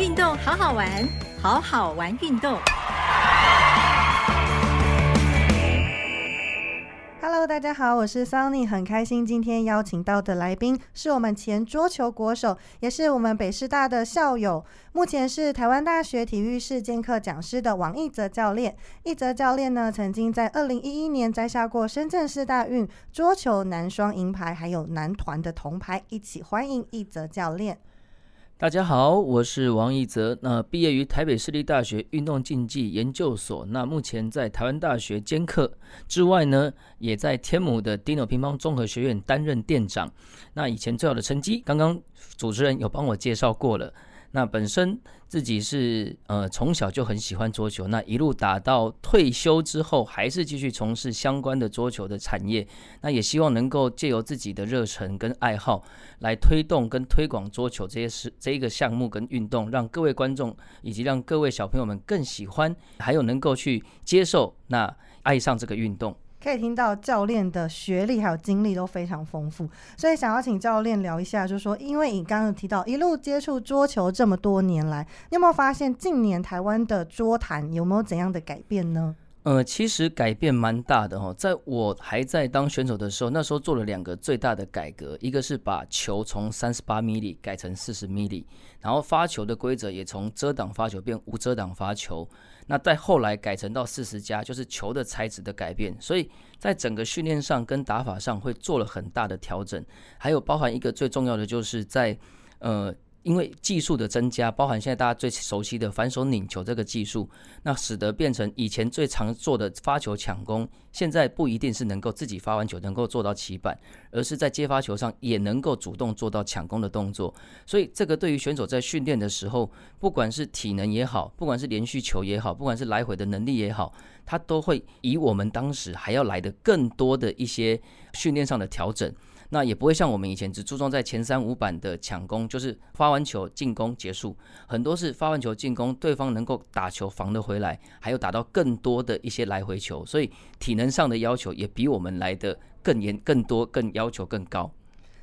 运动好好玩，好好玩运动。Hello，大家好，我是 Sunny，很开心今天邀请到的来宾是我们前桌球国手，也是我们北师大的校友，目前是台湾大学体育室兼课讲师的王义泽教练。义泽教练呢，曾经在二零一一年摘下过深圳市大运桌球男双银牌，还有男团的铜牌，一起欢迎义泽教练。大家好，我是王义泽。那毕业于台北市立大学运动竞技研究所。那目前在台湾大学兼课之外呢，也在天母的 Dino 乒乓综合学院担任店长。那以前最好的成绩，刚刚主持人有帮我介绍过了。那本身自己是呃从小就很喜欢桌球，那一路打到退休之后，还是继续从事相关的桌球的产业。那也希望能够借由自己的热忱跟爱好，来推动跟推广桌球这些事这一个项目跟运动，让各位观众以及让各位小朋友们更喜欢，还有能够去接受那爱上这个运动。可以听到教练的学历还有经历都非常丰富，所以想要请教练聊一下，就是说，因为你刚刚提到一路接触桌球这么多年来，你有没有发现近年台湾的桌坛有没有怎样的改变呢？呃，其实改变蛮大的哈，在我还在当选手的时候，那时候做了两个最大的改革，一个是把球从三十八米里改成四十米里，然后发球的规则也从遮挡发球变无遮挡发球。那在后来改成到四十加，就是球的材质的改变，所以在整个训练上跟打法上会做了很大的调整，还有包含一个最重要的就是在呃。因为技术的增加，包含现在大家最熟悉的反手拧球这个技术，那使得变成以前最常做的发球抢攻，现在不一定是能够自己发完球能够做到起板，而是在接发球上也能够主动做到抢攻的动作。所以这个对于选手在训练的时候，不管是体能也好，不管是连续球也好，不管是来回的能力也好，他都会以我们当时还要来的更多的一些训练上的调整。那也不会像我们以前只注重在前三五板的抢攻，就是发完球进攻结束，很多是发完球进攻，对方能够打球防得回来，还有打到更多的一些来回球，所以体能上的要求也比我们来的更严、更多、更要求更高。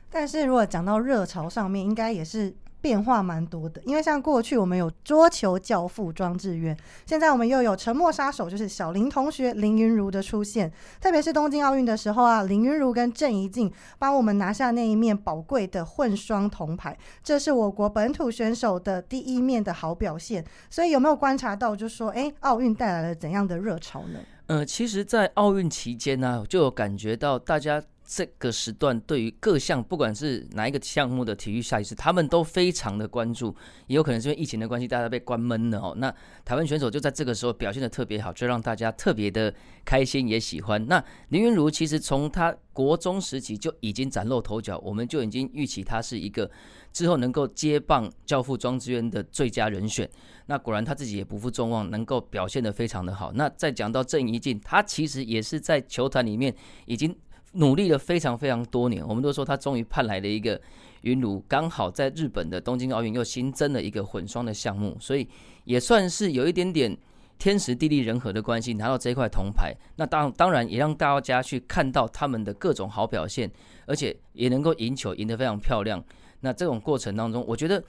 但是如果讲到热潮上面，应该也是。变化蛮多的，因为像过去我们有桌球教父庄智渊，现在我们又有沉默杀手，就是小林同学林云如的出现。特别是东京奥运的时候啊，林云如跟郑怡静帮我们拿下那一面宝贵的混双铜牌，这是我国本土选手的第一面的好表现。所以有没有观察到，就说哎，奥运带来了怎样的热潮呢？呃，其实，在奥运期间呢，就有感觉到大家。这个时段对于各项，不管是哪一个项目的体育赛事，他们都非常的关注。也有可能是因为疫情的关系，大家被关闷了哦。那台湾选手就在这个时候表现的特别好，就让大家特别的开心也喜欢。那林云如其实从他国中时期就已经崭露头角，我们就已经预期他是一个之后能够接棒教父庄智渊的最佳人选。那果然他自己也不负众望，能够表现的非常的好。那再讲到郑怡静，他其实也是在球坛里面已经。努力了非常非常多年，我们都说他终于盼来了一个云炉，刚好在日本的东京奥运又新增了一个混双的项目，所以也算是有一点点天时地利人和的关系拿到这一块铜牌。那当当然也让大家去看到他们的各种好表现，而且也能够赢球赢得非常漂亮。那这种过程当中，我觉得，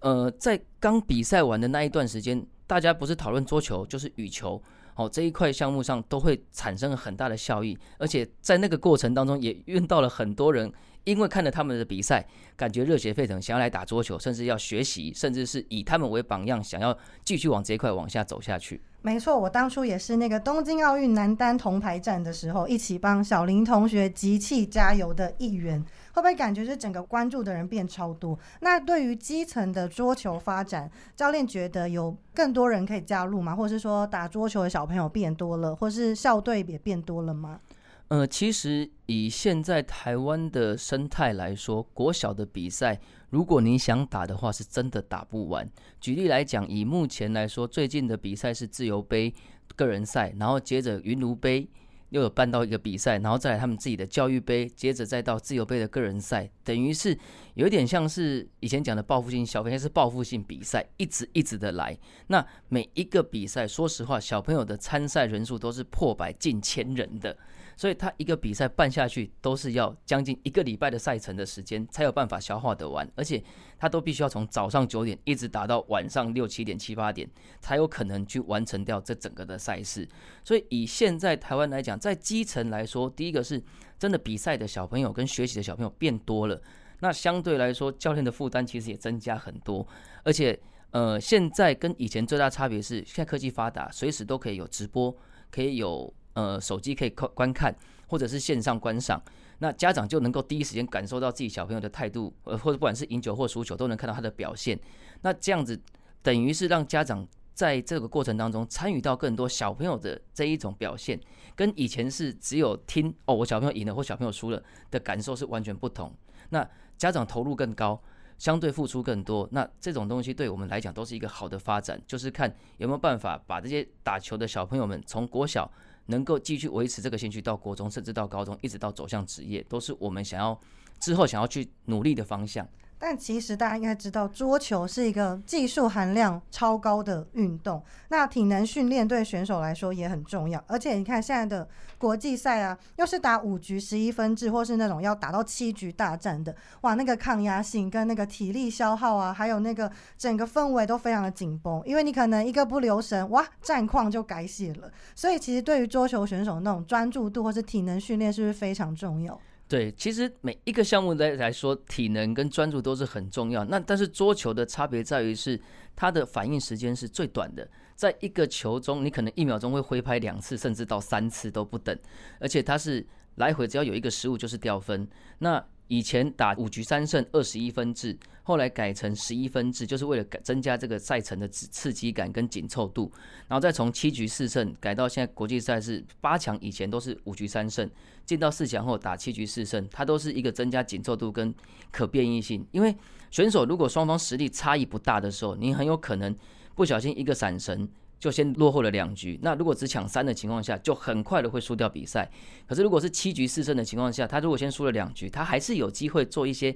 呃，在刚比赛完的那一段时间，大家不是讨论桌球就是羽球。哦，这一块项目上都会产生很大的效益，而且在那个过程当中也遇到了很多人，因为看了他们的比赛，感觉热血沸腾，想要来打桌球，甚至要学习，甚至是以他们为榜样，想要继续往这一块往下走下去。没错，我当初也是那个东京奥运男单铜牌战的时候，一起帮小林同学集气加油的一员。会不会感觉是整个关注的人变超多？那对于基层的桌球发展，教练觉得有更多人可以加入吗？或者是说打桌球的小朋友变多了，或是校队也变多了吗？呃，其实以现在台湾的生态来说，国小的比赛，如果你想打的话，是真的打不完。举例来讲，以目前来说，最近的比赛是自由杯个人赛，然后接着云奴杯。又有办到一个比赛，然后再来他们自己的教育杯，接着再到自由杯的个人赛，等于是有点像是以前讲的报复性消费，是报复性比赛，一直一直的来。那每一个比赛，说实话，小朋友的参赛人数都是破百、近千人的。所以他一个比赛办下去都是要将近一个礼拜的赛程的时间才有办法消化得完，而且他都必须要从早上九点一直打到晚上六七点七八点，才有可能去完成掉这整个的赛事。所以以现在台湾来讲，在基层来说，第一个是真的比赛的小朋友跟学习的小朋友变多了，那相对来说教练的负担其实也增加很多，而且呃现在跟以前最大差别是，现在科技发达，随时都可以有直播，可以有。呃，手机可以观观看，或者是线上观赏，那家长就能够第一时间感受到自己小朋友的态度，呃，或者不管是赢球或输球，都能看到他的表现。那这样子等于是让家长在这个过程当中参与到更多小朋友的这一种表现，跟以前是只有听哦，我小朋友赢了或小朋友输了的感受是完全不同。那家长投入更高，相对付出更多，那这种东西对我们来讲都是一个好的发展，就是看有没有办法把这些打球的小朋友们从国小。能够继续维持这个兴趣到国中，甚至到高中，一直到走向职业，都是我们想要之后想要去努力的方向。但其实大家应该知道，桌球是一个技术含量超高的运动，那体能训练对选手来说也很重要。而且你看现在的国际赛啊，又是打五局十一分制，或是那种要打到七局大战的，哇，那个抗压性跟那个体力消耗啊，还有那个整个氛围都非常的紧绷，因为你可能一个不留神，哇，战况就改写了。所以其实对于桌球选手那种专注度或是体能训练，是不是非常重要？对，其实每一个项目来来说，体能跟专注都是很重要。那但是桌球的差别在于是它的反应时间是最短的，在一个球中，你可能一秒钟会挥拍两次，甚至到三次都不等，而且它是来回只要有一个失误就是掉分。那以前打五局三胜二十一分制，后来改成十一分制，就是为了增加这个赛程的刺刺激感跟紧凑度。然后再从七局四胜改到现在国际赛是八强，以前都是五局三胜，进到四强后打七局四胜，它都是一个增加紧凑度跟可变异性。因为选手如果双方实力差异不大的时候，你很有可能不小心一个闪神。就先落后了两局，那如果只抢三的情况下，就很快的会输掉比赛。可是如果是七局四胜的情况下，他如果先输了两局，他还是有机会做一些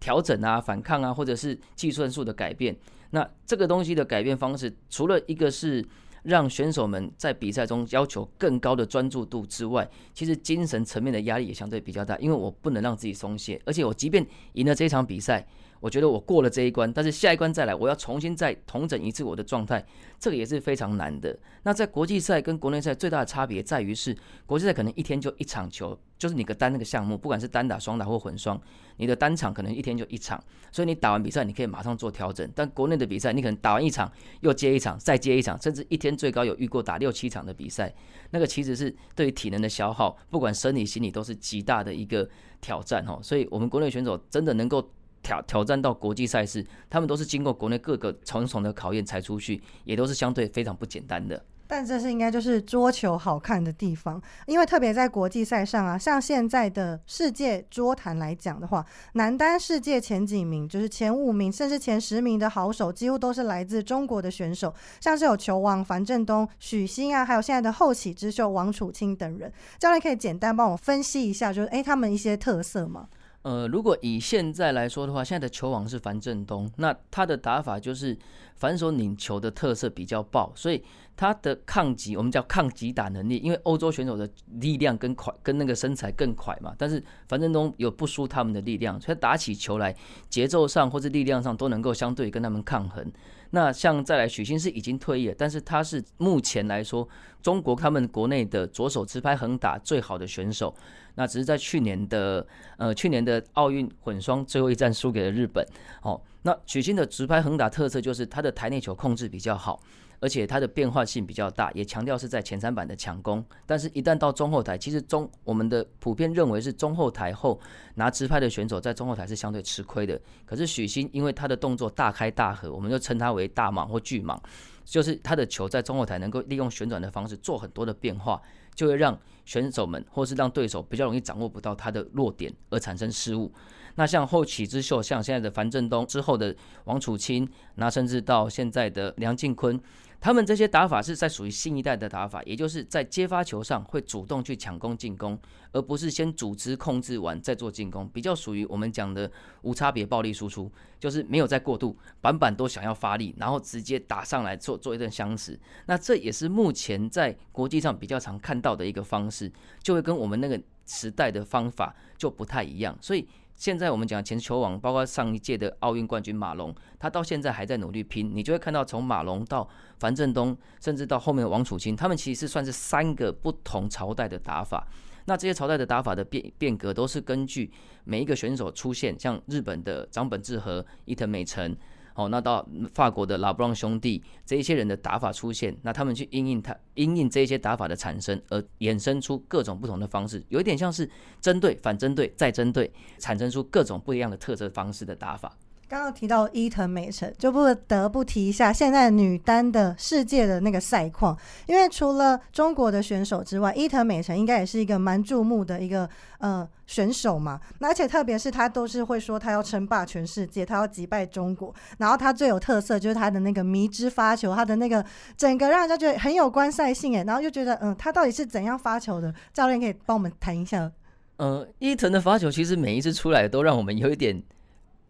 调整啊、反抗啊，或者是计算数的改变。那这个东西的改变方式，除了一个是让选手们在比赛中要求更高的专注度之外，其实精神层面的压力也相对比较大，因为我不能让自己松懈，而且我即便赢了这场比赛。我觉得我过了这一关，但是下一关再来，我要重新再重整一次我的状态，这个也是非常难的。那在国际赛跟国内赛最大的差别在于是，国际赛可能一天就一场球，就是你个单那个项目，不管是单打、双打或混双，你的单场可能一天就一场，所以你打完比赛你可以马上做调整。但国内的比赛，你可能打完一场又接一场，再接一场，甚至一天最高有遇过打六七场的比赛，那个其实是对于体能的消耗，不管生理心理都是极大的一个挑战哦。所以我们国内选手真的能够。挑挑战到国际赛事，他们都是经过国内各个重重的考验才出去，也都是相对非常不简单的。但这是应该就是桌球好看的地方，因为特别在国际赛上啊，像现在的世界桌坛来讲的话，男单世界前几名，就是前五名甚至前十名的好手，几乎都是来自中国的选手，像是有球王樊振东、许昕啊，还有现在的后起之秀王楚钦等人。教练可以简单帮我分析一下，就是诶，他们一些特色吗？呃，如果以现在来说的话，现在的球王是樊振东，那他的打法就是反手拧球的特色比较爆，所以他的抗击我们叫抗击打能力，因为欧洲选手的力量跟快跟那个身材更快嘛，但是樊振东有不输他们的力量，所以打起球来节奏上或者力量上都能够相对跟他们抗衡。那像再来许昕是已经退役了，但是他是目前来说中国他们国内的左手直拍横打最好的选手。那只是在去年的呃去年的奥运混双最后一战输给了日本。哦，那许昕的直拍横打特色就是他的台内球控制比较好，而且他的变化性比较大，也强调是在前三板的强攻。但是，一旦到中后台，其实中我们的普遍认为是中后台后拿直拍的选手在中后台是相对吃亏的。可是许昕因为他的动作大开大合，我们就称他为大蟒或巨蟒，就是他的球在中后台能够利用旋转的方式做很多的变化。就会让选手们，或是让对手比较容易掌握不到他的弱点而产生失误。那像后起之秀，像现在的樊振东之后的王楚钦，那甚至到现在的梁靖昆，他们这些打法是在属于新一代的打法，也就是在接发球上会主动去抢攻进攻，而不是先组织控制完再做进攻，比较属于我们讲的无差别暴力输出，就是没有在过度，板板都想要发力，然后直接打上来做做一顿相持。那这也是目前在国际上比较常看到的一个方式，就会跟我们那个时代的方法就不太一样，所以。现在我们讲前球王，包括上一届的奥运冠军马龙，他到现在还在努力拼。你就会看到从马龙到樊振东，甚至到后面的王楚钦，他们其实是算是三个不同朝代的打法。那这些朝代的打法的变变革，都是根据每一个选手出现，像日本的张本智和、伊藤美诚。哦，那到法国的拉布朗兄弟这一些人的打法出现，那他们去因应他因应这一些打法的产生，而衍生出各种不同的方式，有一点像是针对、反针对、再针对，产生出各种不一样的特色方式的打法。刚刚提到伊藤美诚，就不得不提一下现在女单的世界的那个赛况，因为除了中国的选手之外，伊藤美诚应该也是一个蛮注目的一个呃选手嘛。那而且特别是他都是会说他要称霸全世界，他要击败中国。然后他最有特色就是他的那个迷之发球，他的那个整个让人家觉得很有观赛性诶。然后就觉得嗯，他到底是怎样发球的？教练可以帮我们谈一下。呃，伊藤的发球其实每一次出来都让我们有一点。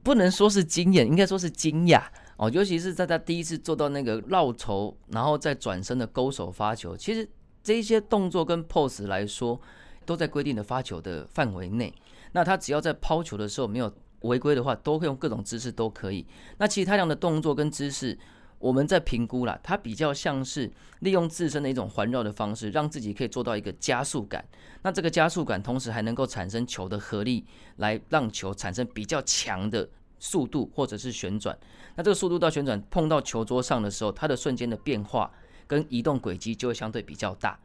不能说是惊艳，应该说是惊讶哦。尤其是在他第一次做到那个绕球，然后再转身的勾手发球，其实这些动作跟 pose 来说，都在规定的发球的范围内。那他只要在抛球的时候没有违规的话，都会用各种姿势都可以。那其他这样的动作跟姿势，我们在评估了，他比较像是利用自身的一种环绕的方式，让自己可以做到一个加速感。那这个加速感，同时还能够产生球的合力，来让球产生比较强的速度或者是旋转。那这个速度到旋转碰到球桌上的时候，它的瞬间的变化跟移动轨迹就会相对比较大。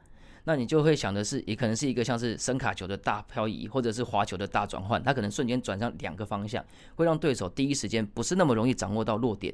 那你就会想的是，也可能是一个像是声卡球的大漂移，或者是滑球的大转换，它可能瞬间转向两个方向，会让对手第一时间不是那么容易掌握到落点。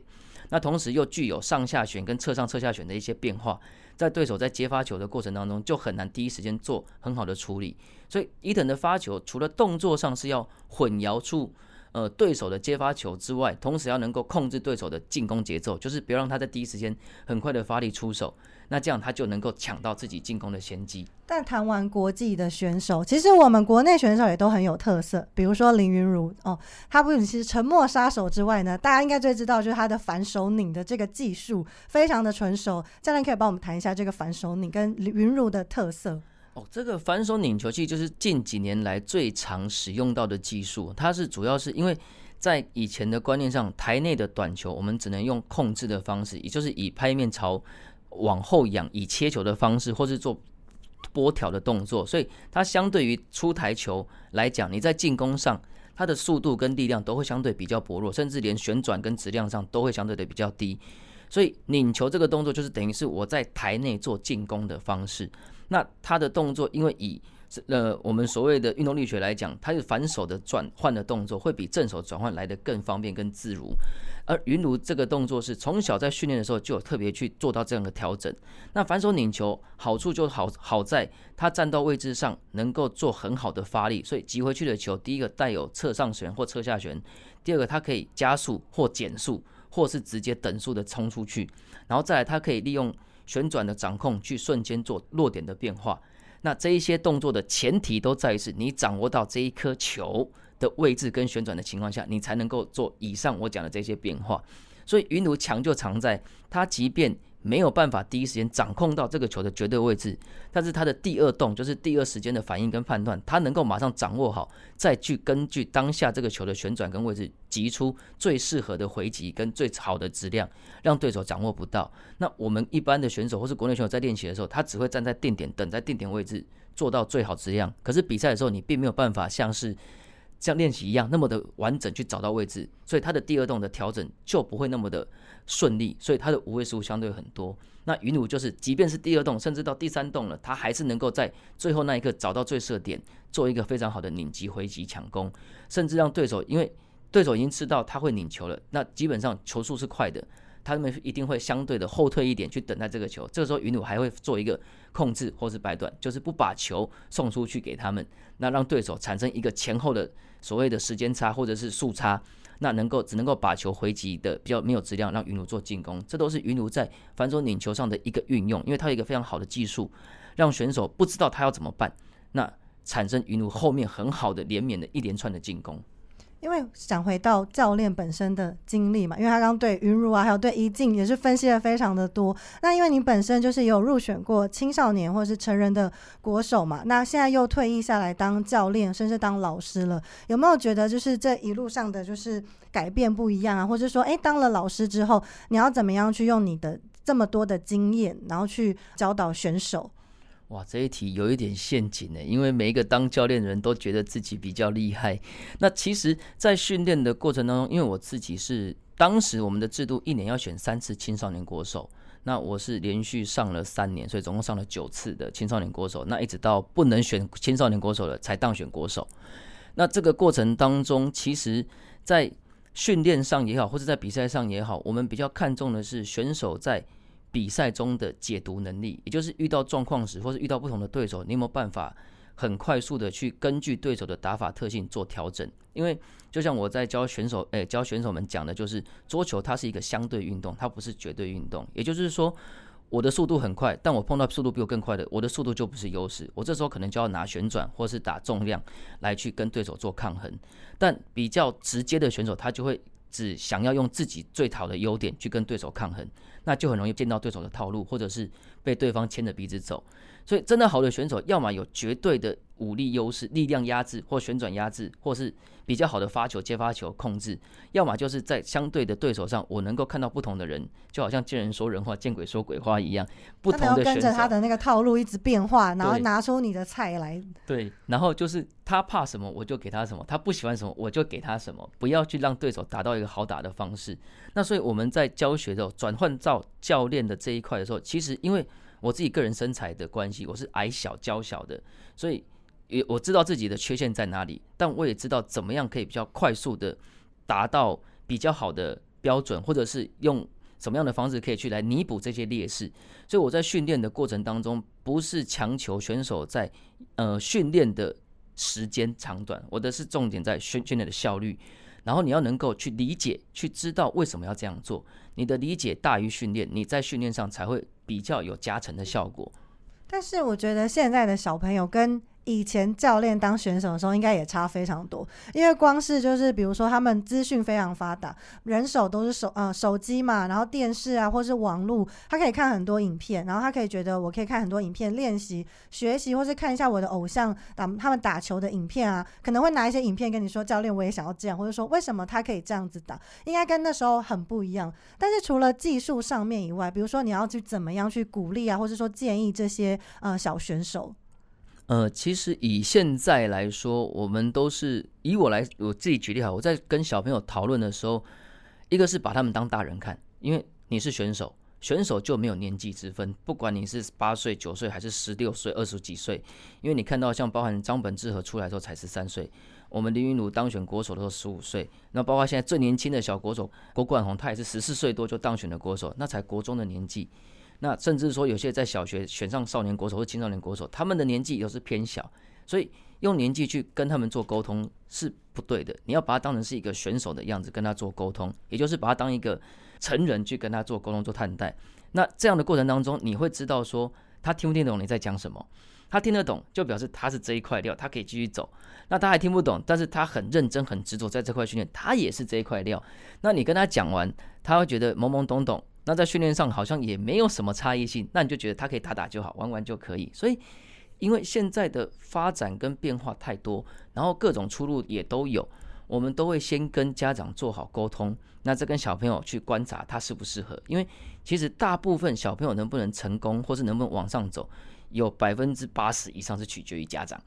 那同时又具有上下旋跟侧上侧下旋的一些变化。在对手在接发球的过程当中，就很难第一时间做很好的处理。所以伊藤的发球除了动作上是要混淆出呃对手的接发球之外，同时要能够控制对手的进攻节奏，就是不要让他在第一时间很快的发力出手。那这样他就能够抢到自己进攻的先机。但谈完国际的选手，其实我们国内选手也都很有特色。比如说林云如哦，他不仅是沉默杀手之外呢，大家应该最知道就是他的反手拧的这个技术非常的纯熟。教练可以帮我们谈一下这个反手拧跟云如的特色。这个反手拧球器就是近几年来最常使用到的技术。它是主要是因为在以前的观念上，台内的短球我们只能用控制的方式，也就是以拍面朝。往后仰以切球的方式，或是做拨挑的动作，所以它相对于出台球来讲，你在进攻上，它的速度跟力量都会相对比较薄弱，甚至连旋转跟质量上都会相对的比较低。所以拧球这个动作就是等于是我在台内做进攻的方式。那他的动作因为以呃，我们所谓的运动力学来讲，他是反手的转换的动作会比正手转换来的更方便、更自如。而云炉这个动作是从小在训练的时候就有特别去做到这样的调整。那反手拧球好处就好好在他站到位置上能够做很好的发力，所以击回去的球，第一个带有侧上旋或侧下旋，第二个它可以加速或减速，或是直接等速的冲出去，然后再来它可以利用旋转的掌控去瞬间做落点的变化。那这一些动作的前提都在于是你掌握到这一颗球的位置跟旋转的情况下，你才能够做以上我讲的这些变化。所以云奴强就强在，它即便没有办法第一时间掌控到这个球的绝对位置，但是他的第二动就是第二时间的反应跟判断，他能够马上掌握好，再去根据当下这个球的旋转跟位置，击出最适合的回击跟最好的质量，让对手掌握不到。那我们一般的选手或是国内选手在练习的时候，他只会站在定点等在定点位置做到最好质量。可是比赛的时候，你并没有办法像是。像练习一样那么的完整去找到位置，所以它的第二动的调整就不会那么的顺利，所以他的无位数相对很多。那云舞就是，即便是第二洞，甚至到第三洞了，他还是能够在最后那一刻找到最射点，做一个非常好的拧击、回击、抢攻，甚至让对手，因为对手已经知道他会拧球了，那基本上球速是快的，他们一定会相对的后退一点去等待这个球。这个时候云鲁还会做一个控制或是摆断，就是不把球送出去给他们，那让对手产生一个前后的所谓的时间差或者是速差，那能够只能够把球回击的比较没有质量，让云鲁做进攻。这都是云鲁在反手拧球上的一个运用，因为他有一个非常好的技术，让选手不知道他要怎么办，那产生云鲁后面很好的连绵的一连串的进攻。因为想回到教练本身的经历嘛，因为他刚对云茹啊，还有对一静也是分析的非常的多。那因为你本身就是有入选过青少年或是成人的国手嘛，那现在又退役下来当教练，甚至当老师了，有没有觉得就是这一路上的就是改变不一样啊？或者说，诶，当了老师之后，你要怎么样去用你的这么多的经验，然后去教导选手？哇，这一题有一点陷阱呢，因为每一个当教练的人都觉得自己比较厉害。那其实，在训练的过程当中，因为我自己是当时我们的制度一年要选三次青少年国手，那我是连续上了三年，所以总共上了九次的青少年国手。那一直到不能选青少年国手了，才当选国手。那这个过程当中，其实，在训练上也好，或者在比赛上也好，我们比较看重的是选手在。比赛中的解读能力，也就是遇到状况时，或是遇到不同的对手，你有没有办法很快速的去根据对手的打法特性做调整？因为就像我在教选手，诶，教选手们讲的，就是桌球它是一个相对运动，它不是绝对运动。也就是说，我的速度很快，但我碰到速度比我更快的，我的速度就不是优势。我这时候可能就要拿旋转或是打重量来去跟对手做抗衡。但比较直接的选手，他就会只想要用自己最好的优点去跟对手抗衡。那就很容易见到对手的套路，或者是被对方牵着鼻子走。所以，真的好的选手，要么有绝对的武力优势，力量压制或旋转压制，或是比较好的发球、接发球控制；要么就是在相对的对手上，我能够看到不同的人，就好像见人说人话，见鬼说鬼话一样。不同的跟着他的那个套路一直变化，然后拿出你的菜来。对，然后就是他怕什么，我就给他什么；他不喜欢什么，我就给他什么。不要去让对手达到一个好打的方式。那所以我们在教学的时候，转换到教练的这一块的时候，其实因为。我自己个人身材的关系，我是矮小娇小的，所以也我知道自己的缺陷在哪里，但我也知道怎么样可以比较快速的达到比较好的标准，或者是用什么样的方式可以去来弥补这些劣势。所以我在训练的过程当中，不是强求选手在呃训练的时间长短，我的是重点在训训练的效率。然后你要能够去理解，去知道为什么要这样做。你的理解大于训练，你在训练上才会比较有加成的效果。但是我觉得现在的小朋友跟。以前教练当选手的时候，应该也差非常多，因为光是就是比如说他们资讯非常发达，人手都是手呃手机嘛，然后电视啊或是网络，他可以看很多影片，然后他可以觉得我可以看很多影片练习学习，或是看一下我的偶像打他们打球的影片啊，可能会拿一些影片跟你说教练我也想要这样，或者说为什么他可以这样子打，应该跟那时候很不一样。但是除了技术上面以外，比如说你要去怎么样去鼓励啊，或者说建议这些呃小选手。呃，其实以现在来说，我们都是以我来我自己举例哈，我在跟小朋友讨论的时候，一个是把他们当大人看，因为你是选手，选手就没有年纪之分，不管你是八岁、九岁还是十六岁、二十几岁，因为你看到像包含张本智和出来的时候才十三岁，我们林云儒当选国手的时候十五岁，那包括现在最年轻的小国手郭冠宏，他也是十四岁多就当选了国手，那才国中的年纪。那甚至说，有些在小学选上少年国手或青少年国手，他们的年纪又是偏小，所以用年纪去跟他们做沟通是不对的。你要把他当成是一个选手的样子跟他做沟通，也就是把他当一个成人去跟他做沟通、做探待。那这样的过程当中，你会知道说他听不听懂你在讲什么。他听得懂，就表示他是这一块料，他可以继续走。那他还听不懂，但是他很认真、很执着在这块训练，他也是这一块料。那你跟他讲完，他会觉得懵懵懂懂。那在训练上好像也没有什么差异性，那你就觉得他可以打打就好，玩玩就可以。所以，因为现在的发展跟变化太多，然后各种出路也都有，我们都会先跟家长做好沟通，那再跟小朋友去观察他适不适合。因为其实大部分小朋友能不能成功，或是能不能往上走，有百分之八十以上是取决于家长，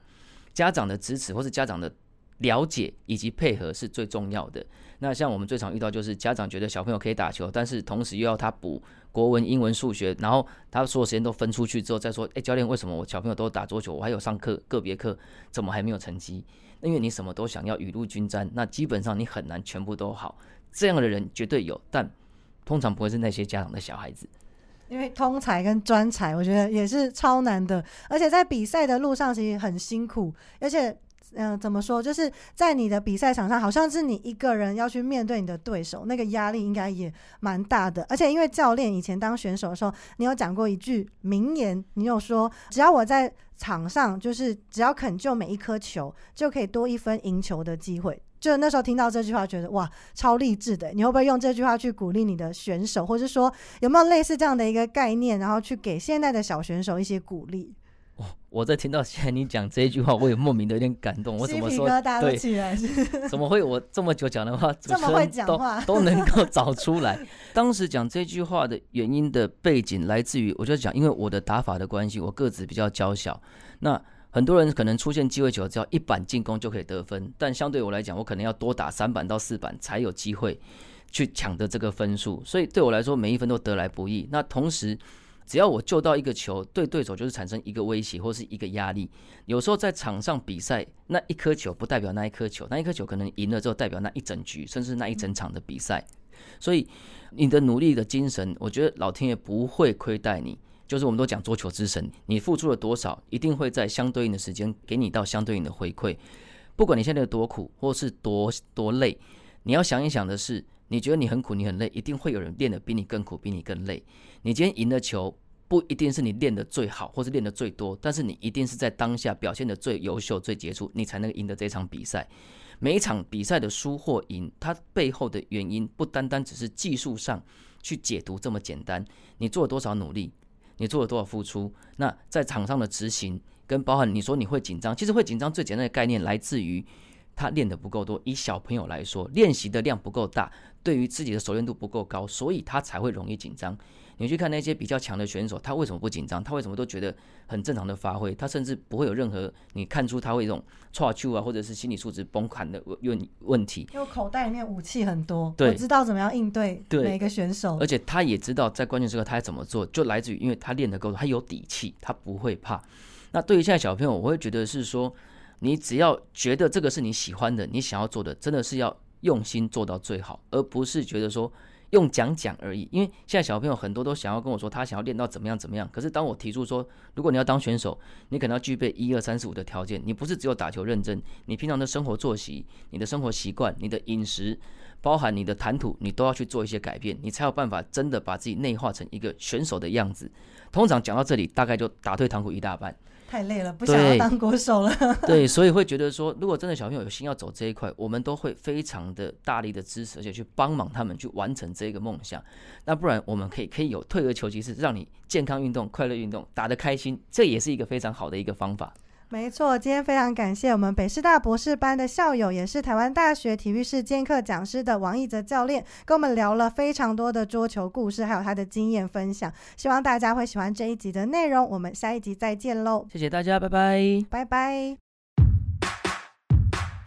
家长的支持或是家长的。了解以及配合是最重要的。那像我们最常遇到就是家长觉得小朋友可以打球，但是同时又要他补国文、英文、数学，然后他所有时间都分出去之后再说：“哎，教练，为什么我小朋友都打桌球，我还有上课个别课，怎么还没有成绩？”因为你什么都想要雨露均沾，那基本上你很难全部都好。这样的人绝对有，但通常不会是那些家长的小孩子。因为通才跟专才，我觉得也是超难的，而且在比赛的路上其实很辛苦，而且。嗯，怎么说？就是在你的比赛场上，好像是你一个人要去面对你的对手，那个压力应该也蛮大的。而且因为教练以前当选手的时候，你有讲过一句名言，你有说，只要我在场上，就是只要肯救每一颗球，就可以多一分赢球的机会。就那时候听到这句话，觉得哇，超励志的。你会不会用这句话去鼓励你的选手，或者说有没有类似这样的一个概念，然后去给现在的小选手一些鼓励？我在听到现在你讲这一句话，我也莫名的有点感动。我怎么说？对，怎么会我这么久讲的话，这么会讲话都能够找出来？当时讲这句话的原因的背景来自于，我就讲，因为我的打法的关系，我个子比较娇小。那很多人可能出现机会球，只要一板进攻就可以得分，但相对我来讲，我可能要多打三板到四板才有机会去抢得这个分数。所以对我来说，每一分都得来不易。那同时，只要我救到一个球，对对手就是产生一个威胁或是一个压力。有时候在场上比赛，那一颗球不代表那一颗球，那一颗球可能赢了之后代表那一整局，甚至那一整场的比赛。所以你的努力的精神，我觉得老天爷不会亏待你。就是我们都讲桌球之神，你付出了多少，一定会在相对应的时间给你到相对应的回馈。不管你现在有多苦或是多多累，你要想一想的是。你觉得你很苦，你很累，一定会有人练得比你更苦，比你更累。你今天赢了球不一定是你练得最好，或是练得最多，但是你一定是在当下表现得最优秀、最杰出，你才能赢得这场比赛。每一场比赛的输或赢，它背后的原因不单单只是技术上去解读这么？简单。你做了多少努力，你做了多少付出，那在场上的执行跟包含你说你会紧张，其实会紧张最简单的概念来自于他练得不够多。以小朋友来说，练习的量不够大。对于自己的熟练度不够高，所以他才会容易紧张。你去看那些比较强的选手，他为什么不紧张？他为什么都觉得很正常的发挥？他甚至不会有任何你看出他会一种错球啊，或者是心理素质崩盘的问问题。因为口袋里面武器很多，我知道怎么样应对每个选手，而且他也知道在关键时刻他要怎么做，就来自于因为他练得够多，他有底气，他不会怕。那对于现在小朋友，我会觉得是说，你只要觉得这个是你喜欢的，你想要做的，真的是要。用心做到最好，而不是觉得说用讲讲而已。因为现在小朋友很多都想要跟我说，他想要练到怎么样怎么样。可是当我提出说，如果你要当选手，你可能要具备一二三四五的条件。你不是只有打球认真，你平常的生活作息、你的生活习惯、你的饮食，包含你的谈吐，你都要去做一些改变，你才有办法真的把自己内化成一个选手的样子。通常讲到这里，大概就打退堂鼓一大半。太累了，不想要当国手了。对，所以会觉得说，如果真的小朋友有心要走这一块，我们都会非常的大力的支持，而且去帮忙他们去完成这个梦想。那不然，我们可以可以有退而求其次，让你健康运动、快乐运动，打得开心，这也是一个非常好的一个方法。没错，今天非常感谢我们北师大博士班的校友，也是台湾大学体育室兼课讲师的王义泽教练，跟我们聊了非常多的桌球故事，还有他的经验分享。希望大家会喜欢这一集的内容，我们下一集再见喽！谢谢大家，拜拜，拜拜。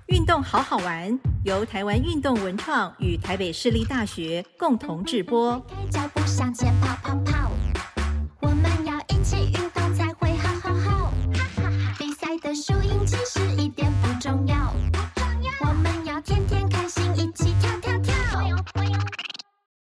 运动好好玩，由台湾运动文创与台北市立大学共同制播。脚步向前跑跑跑收音机是一点